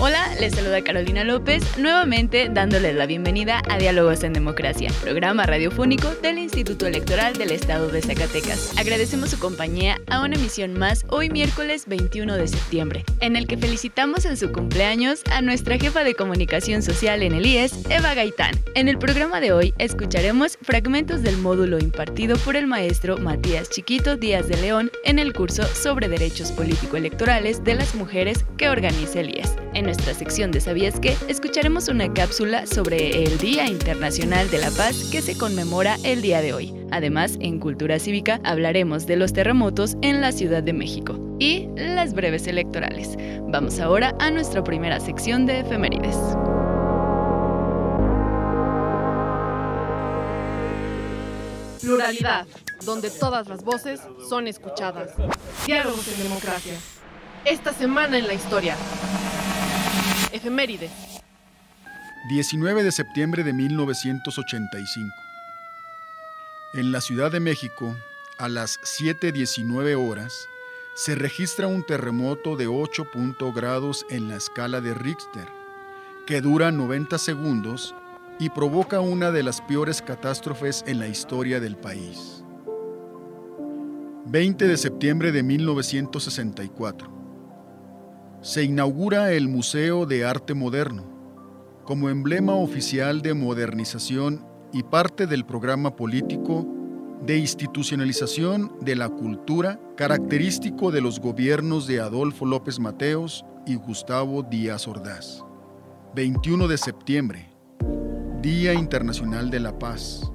Hola, les saluda Carolina López, nuevamente dándoles la bienvenida a Diálogos en Democracia, programa radiofónico del Instituto Electoral del Estado de Zacatecas. Agradecemos su compañía a una emisión más hoy miércoles 21 de septiembre, en el que felicitamos en su cumpleaños a nuestra jefa de comunicación social en el IES, Eva Gaitán. En el programa de hoy escucharemos fragmentos del módulo impartido por el maestro Matías Chiquito Díaz de León en el curso sobre derechos político-electorales de las mujeres que organiza el IES nuestra sección de ¿Sabías qué? escucharemos una cápsula sobre el Día Internacional de la Paz que se conmemora el día de hoy. Además, en Cultura Cívica hablaremos de los terremotos en la Ciudad de México y las breves electorales. Vamos ahora a nuestra primera sección de efemérides. Pluralidad, donde todas las voces son escuchadas. Diálogos en democracia. Esta semana en la historia. Efemérides. 19 de septiembre de 1985. En la Ciudad de México, a las 7.19 horas, se registra un terremoto de 8 grados en la escala de Richter, que dura 90 segundos y provoca una de las peores catástrofes en la historia del país. 20 de septiembre de 1964 se inaugura el Museo de Arte Moderno, como emblema oficial de modernización y parte del programa político de institucionalización de la cultura característico de los gobiernos de Adolfo López Mateos y Gustavo Díaz Ordaz. 21 de septiembre, Día Internacional de la Paz.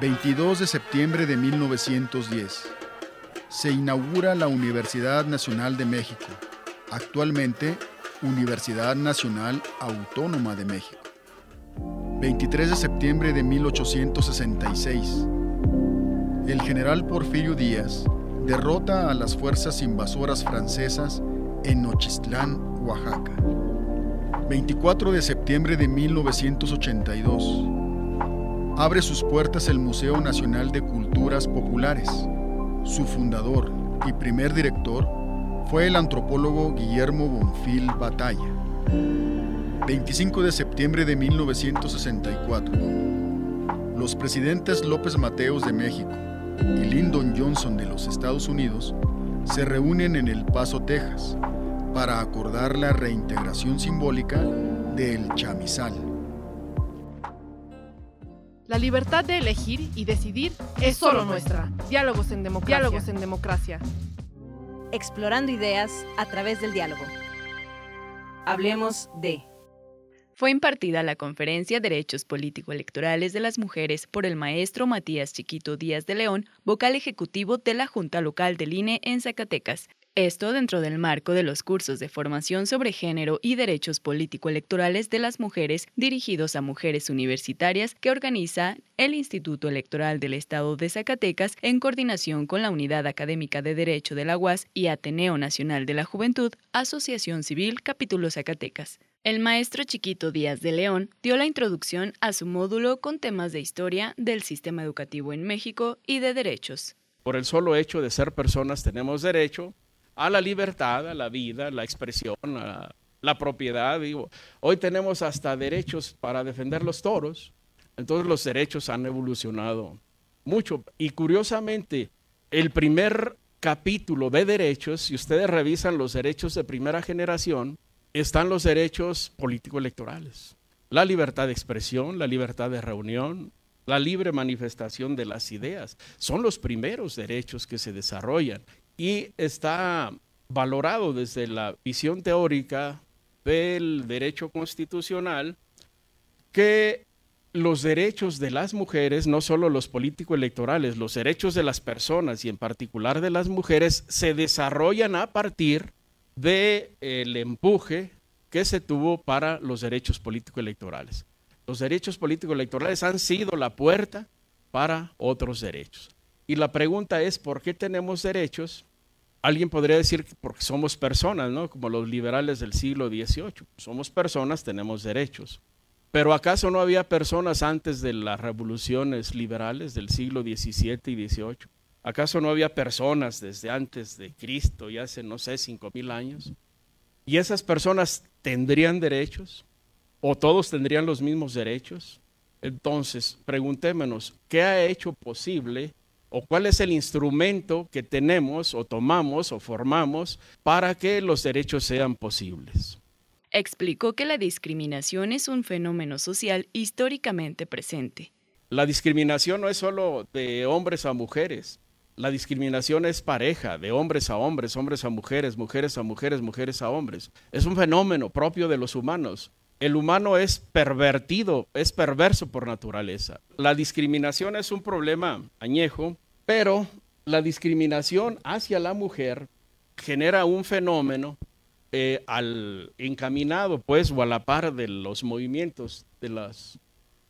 22 de septiembre de 1910. Se inaugura la Universidad Nacional de México, actualmente Universidad Nacional Autónoma de México. 23 de septiembre de 1866. El general Porfirio Díaz derrota a las fuerzas invasoras francesas en Nochistlán, Oaxaca. 24 de septiembre de 1982 abre sus puertas el Museo Nacional de Culturas Populares. Su fundador y primer director fue el antropólogo Guillermo Bonfil Batalla. 25 de septiembre de 1964. Los presidentes López Mateos de México y Lyndon Johnson de los Estados Unidos se reúnen en El Paso, Texas, para acordar la reintegración simbólica del chamizal. La libertad de elegir y decidir es solo nuestra. Diálogos en democracia. Diálogos en democracia. Explorando ideas a través del diálogo. Hablemos de... Fue impartida la conferencia Derechos Político-Electorales de las Mujeres por el maestro Matías Chiquito Díaz de León, vocal ejecutivo de la Junta Local del INE en Zacatecas, esto dentro del marco de los cursos de formación sobre género y derechos político-electorales de las mujeres dirigidos a mujeres universitarias que organiza el Instituto Electoral del Estado de Zacatecas en coordinación con la Unidad Académica de Derecho de la UAS y Ateneo Nacional de la Juventud, Asociación Civil Capítulo Zacatecas. El maestro Chiquito Díaz de León dio la introducción a su módulo con temas de historia del sistema educativo en México y de derechos. Por el solo hecho de ser personas tenemos derecho a la libertad, a la vida, a la expresión, a la propiedad. Hoy tenemos hasta derechos para defender los toros. Entonces los derechos han evolucionado mucho. Y curiosamente, el primer capítulo de derechos, si ustedes revisan los derechos de primera generación, están los derechos político-electorales. La libertad de expresión, la libertad de reunión, la libre manifestación de las ideas. Son los primeros derechos que se desarrollan y está valorado desde la visión teórica del derecho constitucional que los derechos de las mujeres, no solo los político-electorales, los derechos de las personas y en particular de las mujeres, se desarrollan a partir del el empuje que se tuvo para los derechos político-electorales. Los derechos político-electorales han sido la puerta para otros derechos. Y la pregunta es, ¿por qué tenemos derechos? Alguien podría decir que porque somos personas, ¿no? Como los liberales del siglo XVIII. Somos personas, tenemos derechos. Pero ¿acaso no había personas antes de las revoluciones liberales del siglo XVII y XVIII? ¿Acaso no había personas desde antes de Cristo, ya hace, no sé, cinco mil años? ¿Y esas personas tendrían derechos? ¿O todos tendrían los mismos derechos? Entonces, preguntémonos, ¿qué ha hecho posible o cuál es el instrumento que tenemos o tomamos o formamos para que los derechos sean posibles? Explicó que la discriminación es un fenómeno social históricamente presente. La discriminación no es solo de hombres a mujeres, la discriminación es pareja, de hombres a hombres, hombres a mujeres, mujeres a mujeres, mujeres a hombres. Es un fenómeno propio de los humanos. El humano es pervertido, es perverso por naturaleza. La discriminación es un problema añejo, pero la discriminación hacia la mujer genera un fenómeno eh, al encaminado, pues, o a la par de los movimientos de las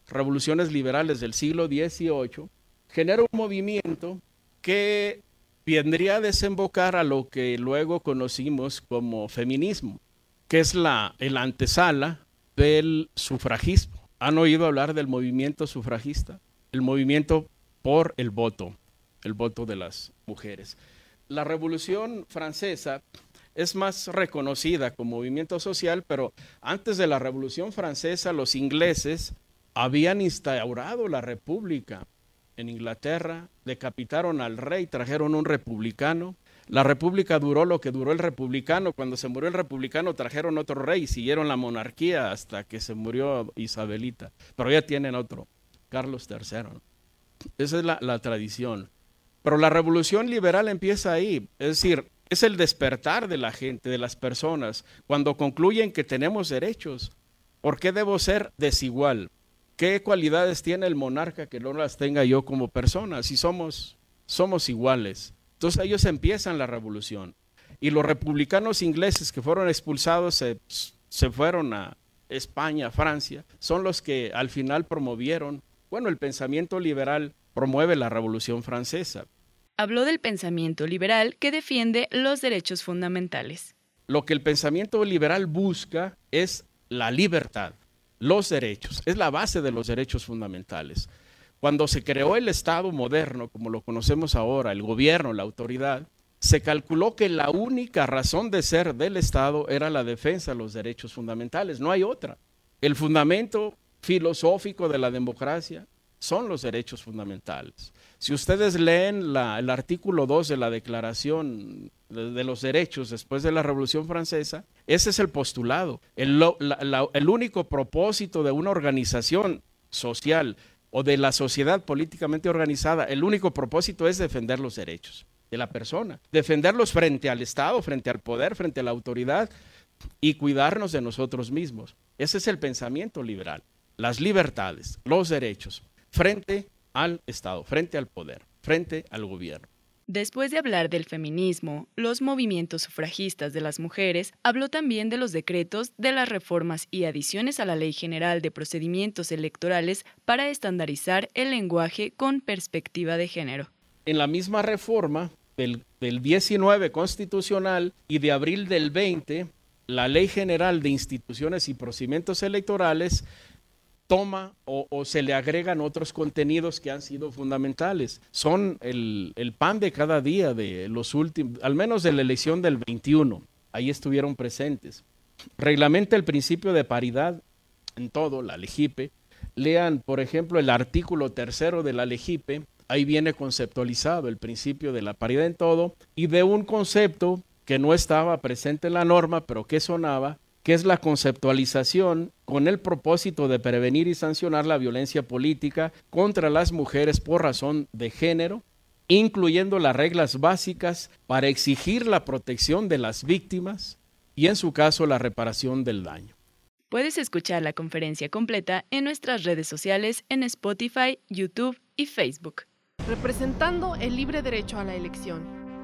revoluciones liberales del siglo XVIII, genera un movimiento que vendría a desembocar a lo que luego conocimos como feminismo, que es la el antesala del sufragismo. ¿Han oído hablar del movimiento sufragista? El movimiento por el voto, el voto de las mujeres. La Revolución Francesa es más reconocida como movimiento social, pero antes de la Revolución Francesa los ingleses habían instaurado la República en Inglaterra, decapitaron al rey, trajeron un republicano. La república duró lo que duró el republicano. Cuando se murió el republicano trajeron otro rey, siguieron la monarquía hasta que se murió Isabelita. Pero ya tienen otro, Carlos III. Esa es la, la tradición. Pero la revolución liberal empieza ahí. Es decir, es el despertar de la gente, de las personas, cuando concluyen que tenemos derechos. ¿Por qué debo ser desigual? ¿Qué cualidades tiene el monarca que no las tenga yo como persona? Si somos, somos iguales. Entonces ellos empiezan la revolución. Y los republicanos ingleses que fueron expulsados se, se fueron a España, Francia, son los que al final promovieron, bueno, el pensamiento liberal promueve la revolución francesa. Habló del pensamiento liberal que defiende los derechos fundamentales. Lo que el pensamiento liberal busca es la libertad los derechos, es la base de los derechos fundamentales. Cuando se creó el Estado moderno, como lo conocemos ahora, el gobierno, la autoridad, se calculó que la única razón de ser del Estado era la defensa de los derechos fundamentales, no hay otra. El fundamento filosófico de la democracia son los derechos fundamentales. Si ustedes leen el artículo 2 de la Declaración de, los Derechos después de la Revolución Francesa, ese es el postulado. El, el único propósito de una organización social o de la sociedad políticamente organizada, el único propósito es defender los derechos de la persona, defenderlos frente al Estado, frente al poder, frente a la autoridad y cuidarnos de nosotros mismos. Ese es el pensamiento liberal, las libertades, los derechos, frente al Estado, frente al poder, frente al gobierno. Después de hablar del feminismo, los movimientos sufragistas de las mujeres, habló también de los decretos, de las reformas y adiciones a la Ley General de Procedimientos Electorales para estandarizar el lenguaje con perspectiva de género. En la misma reforma del, del 19 constitucional y de abril del 20, la Ley General de Instituciones y Procedimientos Electorales toma o, se le agregan otros contenidos que han sido fundamentales. Son el, pan de cada día de los últimos, al menos de la elección del 21. Ahí estuvieron presentes. Reglamenta el principio de paridad en todo, la LEGIPE. Lean, por ejemplo, el artículo tercero de la LEGIPE. Ahí viene conceptualizado el principio de la paridad en todo y de un concepto que no estaba presente en la norma, pero que sonaba, que es la conceptualización con el propósito de prevenir y sancionar la violencia política contra las mujeres por razón de género, incluyendo las reglas básicas para exigir la protección de las víctimas y en su caso la reparación del daño. Puedes escuchar la conferencia completa en nuestras redes sociales en Spotify, YouTube y Facebook. Representando el libre derecho a la elección.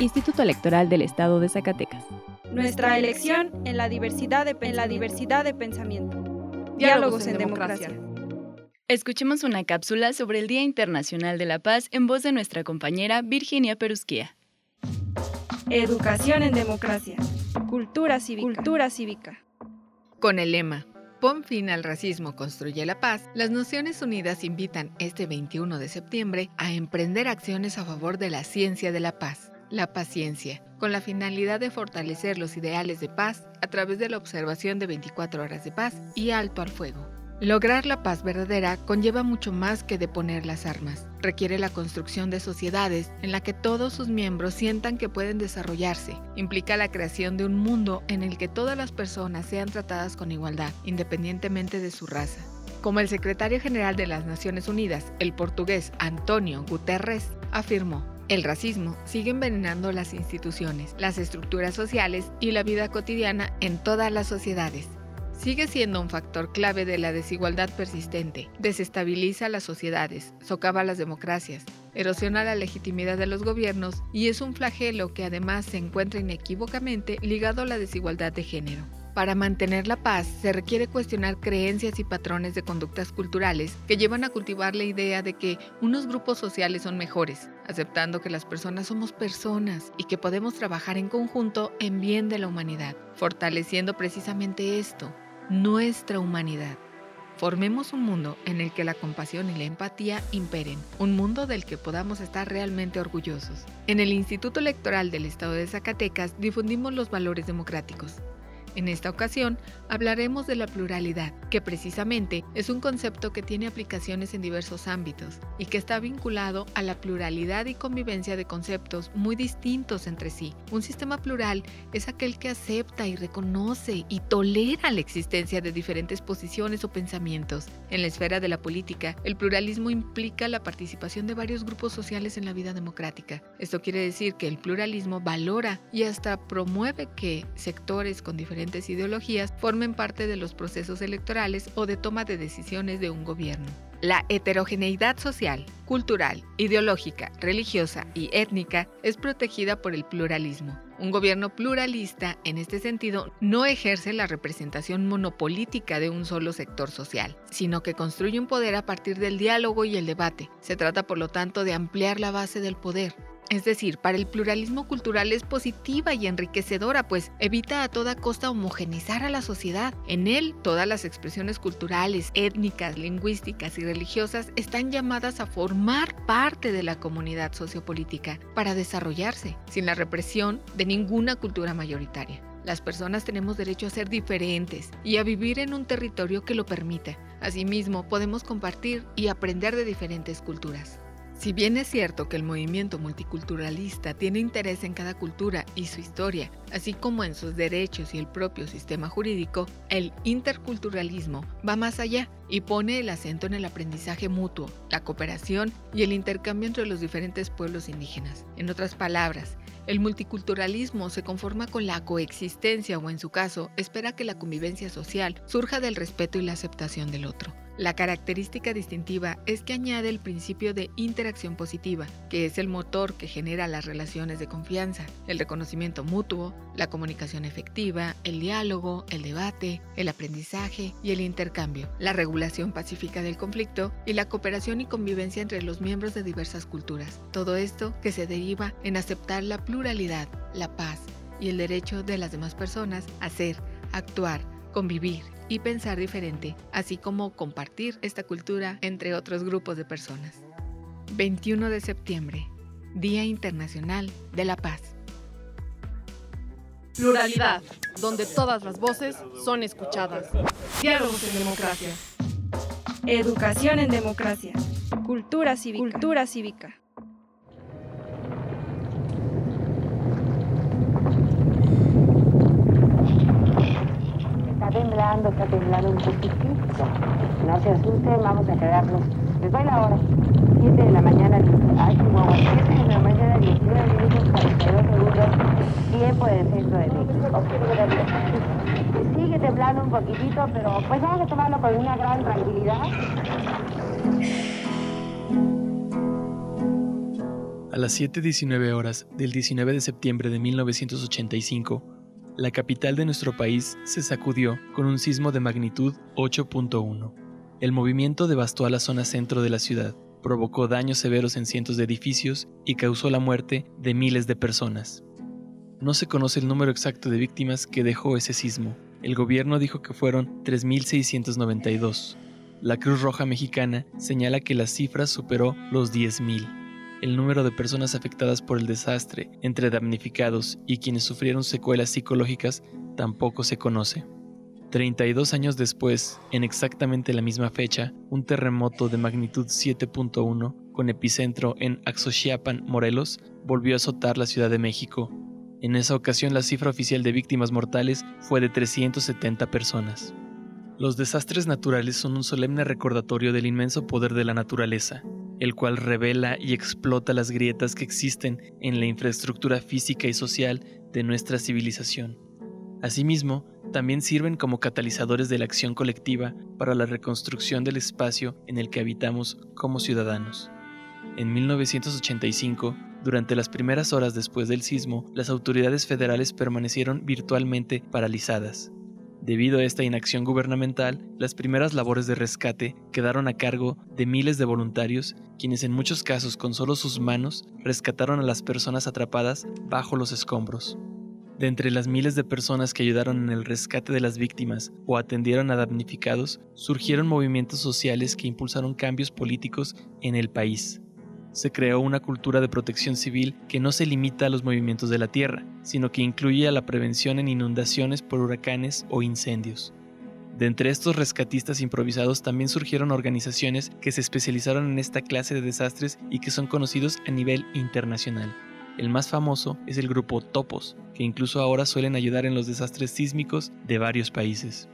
Instituto Electoral del Estado de Zacatecas. Nuestra elección en la diversidad de, en la diversidad de pensamiento. Diálogos en democracia. Escuchemos una cápsula sobre el Día Internacional de la Paz en voz de nuestra compañera Virginia Perusquía. Educación en democracia. Cultura cívica. Cultura cívica. Con el lema Pon fin al racismo, construye la paz, las Naciones Unidas invitan este 21 de septiembre a emprender acciones a favor de la ciencia de la paz, la paciencia, con la finalidad de fortalecer los ideales de paz a través de la observación de 24 horas de paz y alto al fuego. Lograr la paz verdadera conlleva mucho más que deponer las armas. Requiere la construcción de sociedades en la que todos sus miembros sientan que pueden desarrollarse. Implica la creación de un mundo en el que todas las personas sean tratadas con igualdad, independientemente de su raza. Como el secretario general de las Naciones Unidas, el portugués Antonio Guterres, afirmó, el racismo sigue envenenando las instituciones, las estructuras sociales y la vida cotidiana en todas las sociedades sigue siendo un factor clave de la desigualdad persistente, desestabiliza las sociedades, socava las democracias, erosiona la legitimidad de los gobiernos y es un flagelo que además se encuentra inequívocamente ligado a la desigualdad de género. Para mantener la paz se requiere cuestionar creencias y patrones de conductas culturales que llevan a cultivar la idea de que unos grupos sociales son mejores, aceptando que las personas somos personas y que podemos trabajar en conjunto en bien de la humanidad, fortaleciendo precisamente esto, nuestra humanidad. Formemos un mundo en el que la compasión y la empatía imperen, un mundo del que podamos estar realmente orgullosos. En el Instituto Electoral del Estado de Zacatecas difundimos los valores democráticos, en esta ocasión hablaremos de la pluralidad, que precisamente es un concepto que tiene aplicaciones en diversos ámbitos y que está vinculado a la pluralidad y convivencia de conceptos muy distintos entre sí. Un sistema plural es aquel que acepta y reconoce y tolera la existencia de diferentes posiciones o pensamientos. En la esfera de la política, el pluralismo implica la participación de varios grupos sociales en la vida democrática. Esto quiere decir que el pluralismo valora y hasta promueve que sectores con diferentes ideologías formen parte de los procesos electorales o de toma de decisiones de un gobierno. La heterogeneidad social, cultural, ideológica, religiosa y étnica es protegida por el pluralismo. Un gobierno pluralista, en este sentido, no ejerce la representación monopolítica de un solo sector social, sino que construye un poder a partir del diálogo y el debate. Se trata, por lo tanto, de ampliar la base del poder, es decir, para el pluralismo cultural es positiva y enriquecedora, pues evita a toda costa homogenizar a la sociedad. En él, todas las expresiones culturales, étnicas, lingüísticas y religiosas están llamadas a formar parte de la comunidad sociopolítica para desarrollarse, sin la represión de ninguna cultura mayoritaria. Las personas tenemos derecho a ser diferentes y a vivir en un territorio que lo permita. Asimismo, podemos compartir y aprender de diferentes culturas. Si bien es cierto que el movimiento multiculturalista tiene interés en cada cultura y su historia, así como en sus derechos y el propio sistema jurídico, el interculturalismo va más allá y pone el acento en el aprendizaje mutuo, la cooperación y el intercambio entre los diferentes pueblos indígenas. En otras palabras, el multiculturalismo se conforma con la coexistencia o en su caso espera que la convivencia social surja del respeto y la aceptación del otro. La característica distintiva es que añade el principio de interacción positiva, que es el motor que genera las relaciones de confianza, el reconocimiento mutuo, la comunicación efectiva, el diálogo, el debate, el aprendizaje y el intercambio, la regulación pacífica del conflicto y la cooperación y convivencia entre los miembros de diversas culturas. Todo esto que se deriva en aceptar la pluralidad, la paz y el derecho de las demás personas a ser, actuar, convivir y pensar diferente, así como compartir esta cultura entre otros grupos de personas. 21 de septiembre, Día Internacional de la Paz. Pluralidad, donde todas las voces son escuchadas. Diálogos en democracia. Educación en democracia. Cultura cívica. Cultura cívica. Temblando, está temblando un poquitito. No se asusten, vamos a quedarnos. Les doy la hora. 7 de la mañana, ay, Chihuahua, 7 de la mañana, 19 minutos, 42 segundos, tiempo del centro de México. Sigue temblando un poquitito, pero pues vamos a tomarlo con una gran tranquilidad. A las 7.19 horas del 19 de septiembre de 1985, la capital de nuestro país se sacudió con un sismo de magnitud 8.1. El movimiento devastó a la zona centro de la ciudad, provocó daños severos en cientos de edificios y causó la muerte de miles de personas. No se conoce el número exacto de víctimas que dejó ese sismo. El gobierno dijo que fueron 3.692. La Cruz Roja Mexicana señala que la cifra superó los 10.000. El número de personas afectadas por el desastre, entre damnificados y quienes sufrieron secuelas psicológicas, tampoco se conoce. 32 años después, en exactamente la misma fecha, un terremoto de magnitud 7.1 con epicentro en Axochiapan, Morelos, volvió a azotar la Ciudad de México. En esa ocasión la cifra oficial de víctimas mortales fue de 370 personas. Los desastres naturales son un solemne recordatorio del inmenso poder de la naturaleza, el cual revela y explota las grietas que existen en la infraestructura física y social de nuestra civilización. Asimismo, también sirven como catalizadores de la acción colectiva para la reconstrucción del espacio en el que habitamos como ciudadanos. En 1985, durante las primeras horas después del sismo, las autoridades federales permanecieron virtualmente paralizadas. Debido a esta inacción gubernamental, las primeras labores de rescate quedaron a cargo de miles de voluntarios, quienes en muchos casos con solo sus manos rescataron a las personas atrapadas bajo los escombros. De entre las miles de personas que ayudaron en el rescate de las víctimas o atendieron a damnificados, surgieron movimientos sociales que impulsaron cambios políticos en el país. Se creó una cultura de protección civil que no se limita a los movimientos de la tierra, sino que incluye a la prevención en inundaciones por huracanes o incendios. De entre estos rescatistas improvisados también surgieron organizaciones que se especializaron en esta clase de desastres y que son conocidos a nivel internacional. El más famoso es el grupo Topos, que incluso ahora suelen ayudar en los desastres sísmicos de varios países.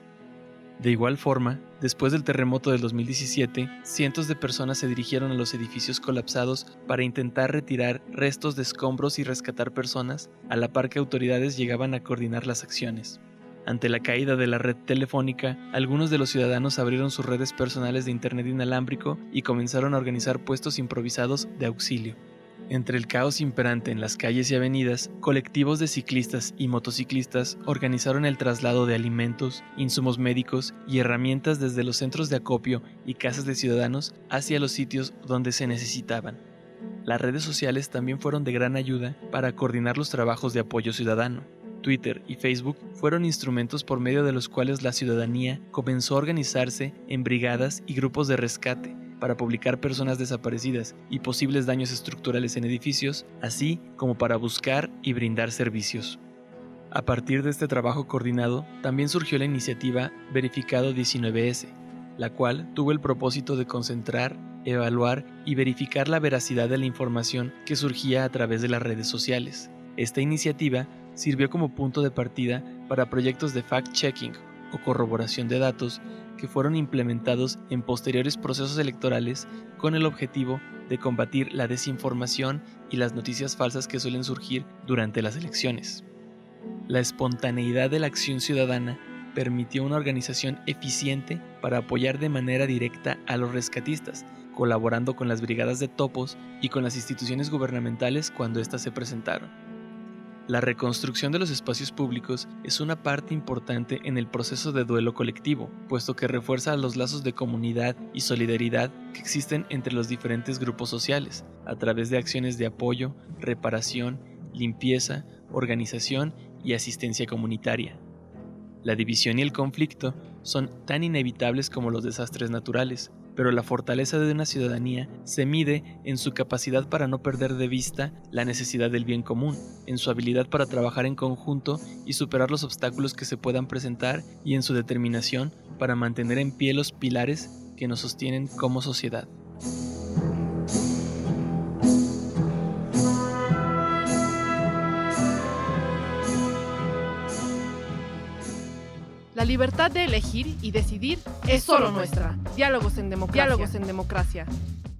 De igual forma, después del terremoto del 2017, cientos de personas se dirigieron a los edificios colapsados para intentar retirar restos de escombros y rescatar personas, a la par que autoridades llegaban a coordinar las acciones. Ante la caída de la red telefónica, algunos de los ciudadanos abrieron sus redes personales de Internet inalámbrico y comenzaron a organizar puestos improvisados de auxilio. Entre el caos imperante en las calles y avenidas, colectivos de ciclistas y motociclistas organizaron el traslado de alimentos, insumos médicos y herramientas desde los centros de acopio y casas de ciudadanos hacia los sitios donde se necesitaban. Las redes sociales también fueron de gran ayuda para coordinar los trabajos de apoyo ciudadano. Twitter y Facebook fueron instrumentos por medio de los cuales la ciudadanía comenzó a organizarse en brigadas y grupos de rescate para publicar personas desaparecidas y posibles daños estructurales en edificios, así como para buscar y brindar servicios. A partir de este trabajo coordinado, también surgió la iniciativa Verificado 19S, la cual tuvo el propósito de concentrar, evaluar y verificar la veracidad de la información que surgía a través de las redes sociales. Esta iniciativa sirvió como punto de partida para proyectos de fact-checking o corroboración de datos que fueron implementados en posteriores procesos electorales con el objetivo de combatir la desinformación y las noticias falsas que suelen surgir durante las elecciones. La espontaneidad de la acción ciudadana permitió una organización eficiente para apoyar de manera directa a los rescatistas, colaborando con las brigadas de topos y con las instituciones gubernamentales cuando éstas se presentaron. La reconstrucción de los espacios públicos es una parte importante en el proceso de duelo colectivo, puesto que refuerza los lazos de comunidad y solidaridad que existen entre los diferentes grupos sociales, a través de acciones de apoyo, reparación, limpieza, organización y asistencia comunitaria. La división y el conflicto son tan inevitables como los desastres naturales, pero la fortaleza de una ciudadanía se mide en su capacidad para no perder de vista la necesidad del bien común, en su habilidad para trabajar en conjunto y superar los obstáculos que se puedan presentar y en su determinación para mantener en pie los pilares que nos sostienen como sociedad. Libertad de elegir y decidir es solo nuestra. Diálogos en democracia. Diálogos en democracia.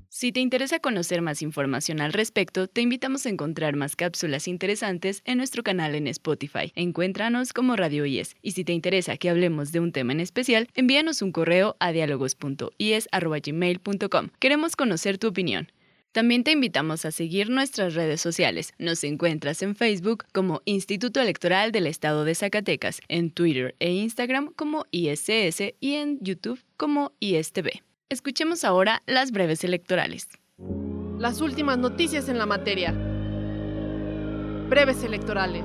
Si te interesa conocer más información al respecto, te invitamos a encontrar más cápsulas interesantes en nuestro canal en Spotify. Encuéntranos como Radio IES. Y si te interesa que hablemos de un tema en especial, envíanos un correo a diálogos.ies.gmail.com. Queremos conocer tu opinión. También te invitamos a seguir nuestras redes sociales. Nos encuentras en Facebook como Instituto Electoral del Estado de Zacatecas, en Twitter e Instagram como ISS y en YouTube como ISTV. Escuchemos ahora las breves electorales. Las últimas noticias en la materia. Breves electorales.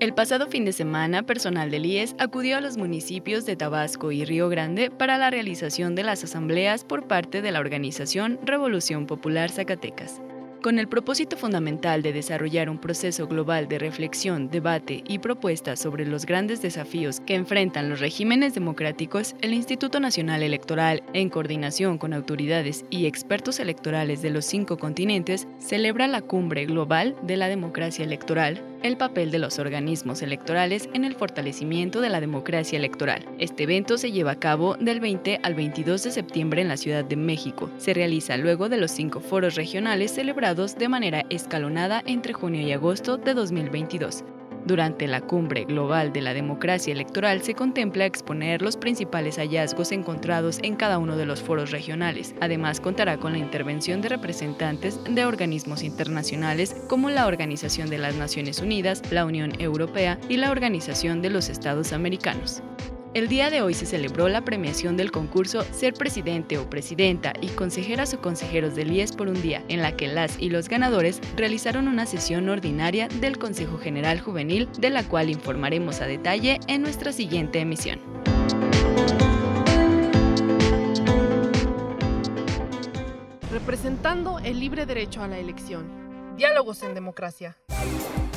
El pasado fin de semana, personal del IES acudió a los municipios de Tabasco y Río Grande para la realización de las asambleas por parte de la organización Revolución Popular Zacatecas. Con el propósito fundamental de desarrollar un proceso global de reflexión, debate y propuestas sobre los grandes desafíos que enfrentan los regímenes democráticos, el Instituto Nacional Electoral, en coordinación con autoridades y expertos electorales de los cinco continentes, celebra la Cumbre Global de la Democracia Electoral, el papel de los organismos electorales en el fortalecimiento de la democracia electoral. Este evento se lleva a cabo del 20 al 22 de septiembre en la Ciudad de México. Se realiza luego de los cinco foros regionales celebrados de manera escalonada entre junio y agosto de 2022. Durante la Cumbre Global de la Democracia Electoral se contempla exponer los principales hallazgos encontrados en cada uno de los foros regionales. Además, contará con la intervención de representantes de organismos internacionales como la Organización de las Naciones Unidas, la Unión Europea y la Organización de los Estados Americanos. El día de hoy se celebró la premiación del concurso Ser Presidente o Presidenta y Consejeras o Consejeros del IES por un día, en la que las y los ganadores realizaron una sesión ordinaria del Consejo General Juvenil, de la cual informaremos a detalle en nuestra siguiente emisión. Representando el libre derecho a la elección. Diálogos en democracia.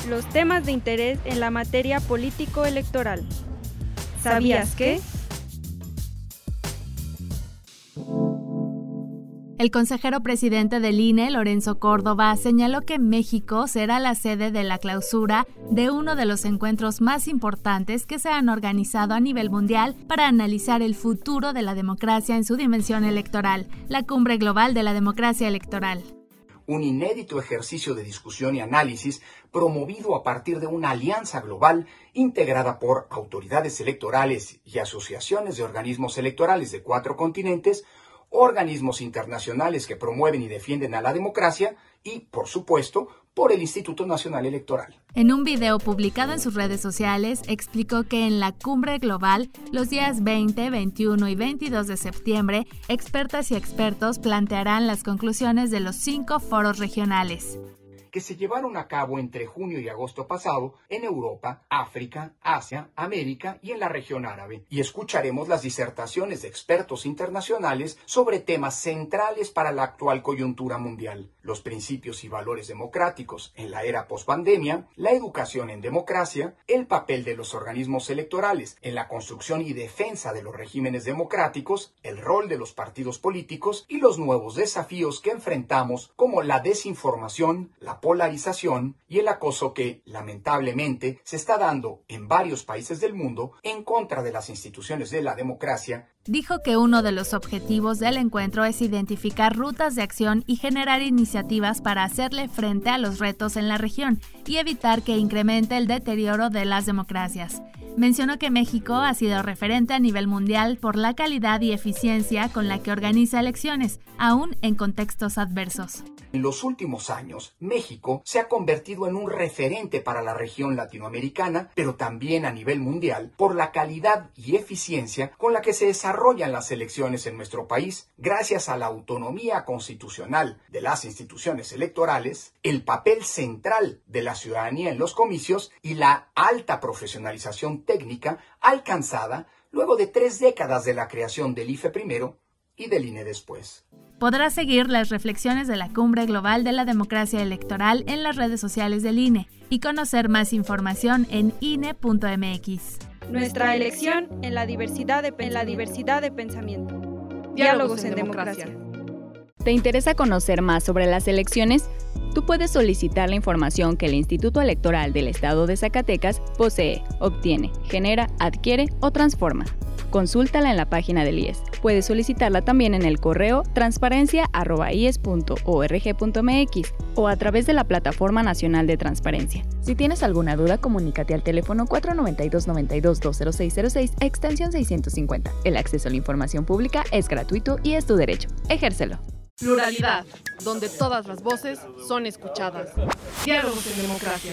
Los temas de interés en la materia político-electoral. ¿Sabías qué? El consejero presidente del INE, Lorenzo Córdoba, señaló que México será la sede de la clausura de uno de los encuentros más importantes que se han organizado a nivel mundial para analizar el futuro de la democracia en su dimensión electoral, la Cumbre Global de la Democracia Electoral un inédito ejercicio de discusión y análisis promovido a partir de una alianza global integrada por autoridades electorales y asociaciones de organismos electorales de cuatro continentes, organismos internacionales que promueven y defienden a la democracia y, por supuesto, por el Instituto Nacional Electoral. En un video publicado en sus redes sociales, explicó que en la cumbre global, los días 20, 21 y 22 de septiembre, expertas y expertos plantearán las conclusiones de los cinco foros regionales que se llevaron a cabo entre junio y agosto pasado en Europa, África, Asia, América y en la región árabe. Y escucharemos las disertaciones de expertos internacionales sobre temas centrales para la actual coyuntura mundial, los principios y valores democráticos en la era postpandemia, la educación en democracia, el papel de los organismos electorales en la construcción y defensa de los regímenes democráticos, el rol de los partidos políticos y los nuevos desafíos que enfrentamos como la desinformación, la polarización y el acoso que, lamentablemente, se está dando en varios países del mundo en contra de las instituciones de la democracia. Dijo que uno de los objetivos del encuentro es identificar rutas de acción y generar iniciativas para hacerle frente a los retos en la región y evitar que incremente el deterioro de las democracias. Mencionó que México ha sido referente a nivel mundial por la calidad y eficiencia con la que organiza elecciones, aún en contextos adversos. En los últimos años, México se ha convertido en un referente para la región latinoamericana, pero también a nivel mundial, por la calidad y eficiencia con la que se desarrollan las elecciones en nuestro país, gracias a la autonomía constitucional de las instituciones electorales, el papel central de la ciudadanía en los comicios y la alta profesionalización técnica alcanzada luego de tres décadas de la creación del IFE primero y del INE después. Podrás seguir las reflexiones de la Cumbre Global de la Democracia Electoral en las redes sociales del INE y conocer más información en INE.mx. Nuestra elección en la diversidad de, en la diversidad de pensamiento. Diálogos en democracia. ¿Te interesa conocer más sobre las elecciones? Tú puedes solicitar la información que el Instituto Electoral del Estado de Zacatecas posee, obtiene, genera, adquiere o transforma. Consúltala en la página del IES. Puedes solicitarla también en el correo transparencia.ies.org.mx o a través de la Plataforma Nacional de Transparencia. Si tienes alguna duda, comunícate al teléfono 492-92-20606, extensión 650. El acceso a la información pública es gratuito y es tu derecho. Ejércelo. Pluralidad, donde todas las voces son escuchadas. Diálogos en democracia.